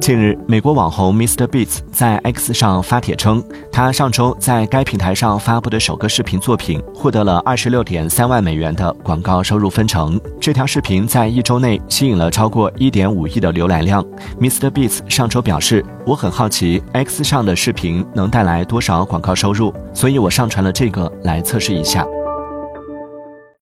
近日美国网红 mr beats 在 x 上发帖称他上周在该平台上发布的首个视频作品获得了二十六点三万美元的广告收入分成。这条视频在一周内吸引了超过一点五亿的浏览量。Mr beats 上周表示我很好奇 x 上的视频能带来多少广告收入所以我上传了这个来测试一下。